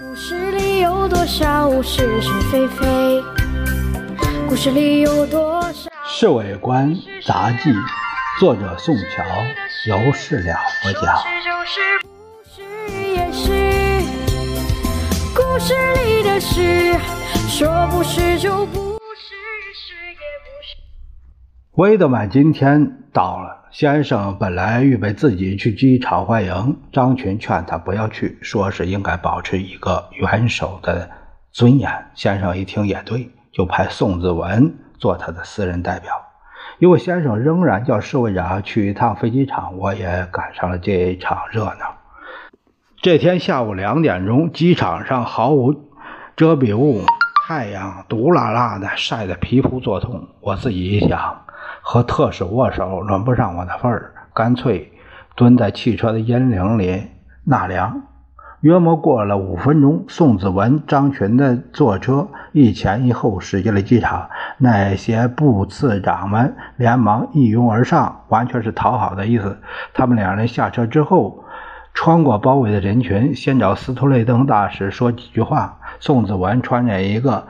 故事里有多少是是非非？故事里有多少？《侍卫官杂记》，作者宋乔，由事了不讲。故事里的事，说不是就不是，是也不是。威德曼今天到了。先生本来预备自己去机场欢迎，张群劝他不要去，说是应该保持一个元首的尊严。先生一听也对，就派宋子文做他的私人代表。因为先生仍然叫侍卫长去一趟飞机场，我也赶上了这一场热闹。这天下午两点钟，机场上毫无遮蔽物，太阳毒辣辣的，晒得皮肤作痛。我自己一想。和特使握手轮不上我的份儿，干脆蹲在汽车的阴凉里纳凉。约莫过了五分钟，宋子文、张群的坐车一前一后驶进了机场。那些部次长们连忙一拥而上，完全是讨好的意思。他们两人下车之后，穿过包围的人群，先找斯图雷登大使说几句话。宋子文穿着一个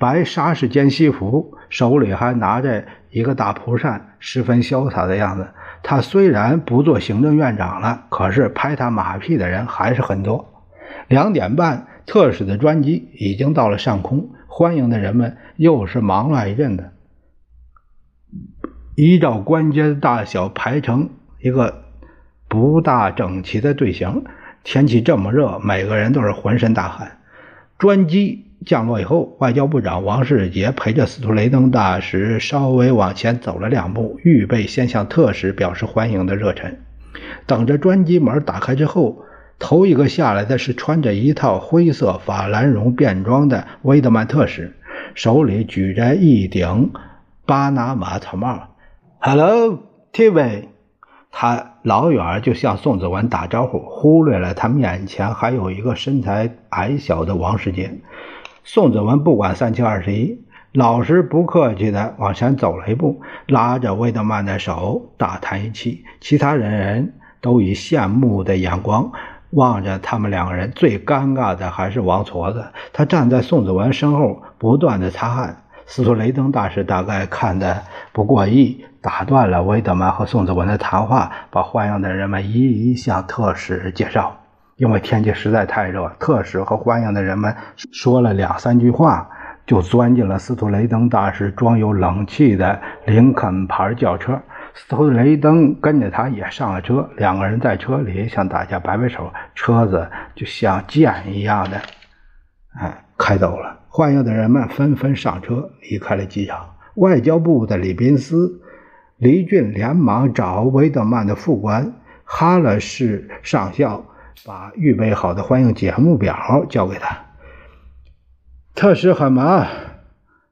白纱式间西服，手里还拿着。一个大蒲扇，十分潇洒的样子。他虽然不做行政院长了，可是拍他马屁的人还是很多。两点半，特使的专机已经到了上空，欢迎的人们又是忙乱一阵的，依照关节的大小排成一个不大整齐的队形。天气这么热，每个人都是浑身大汗。专机。降落以后，外交部长王世杰陪着斯图雷登大使稍微往前走了两步，预备先向特使表示欢迎的热忱。等着专机门打开之后，头一个下来的是穿着一套灰色法兰绒便装的威德曼特使，手里举着一顶巴拿马草帽。“Hello，T.V.” 他老远就向宋子文打招呼，忽略了他面前还有一个身材矮小的王世杰。宋子文不管三七二十一，老实不客气地往前走了一步，拉着魏德曼的手，大叹一气。其他人人都以羡慕的眼光望着他们两个人。最尴尬的还是王矬子，他站在宋子文身后，不断地擦汗。斯图雷登大使大概看得不过意，打断了魏德曼和宋子文的谈话，把欢迎的人们一一向特使介绍。因为天气实在太热，特使和欢迎的人们说了两三句话，就钻进了斯图雷登大使装有冷气的林肯牌轿车。斯图雷登跟着他也上了车，两个人在车里向大家摆摆手，车子就像箭一样的，哎，开走了。欢迎的人们纷纷上车离开了机场。外交部的李宾斯、黎俊连忙找威德曼的副官哈勒士上校。把预备好的欢迎节目表交给他。特使很忙，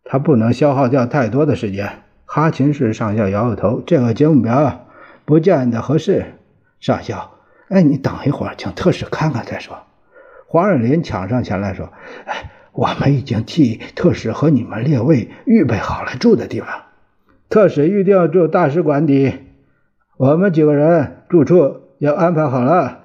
他不能消耗掉太多的时间。哈琴士上校摇摇头：“这个节目表不见得合适。”上校，哎，你等一会儿，请特使看看再说。黄仁林抢上前来说：“哎，我们已经替特使和你们列位预备好了住的地方。特使预定住大使馆里，我们几个人住处也安排好了。”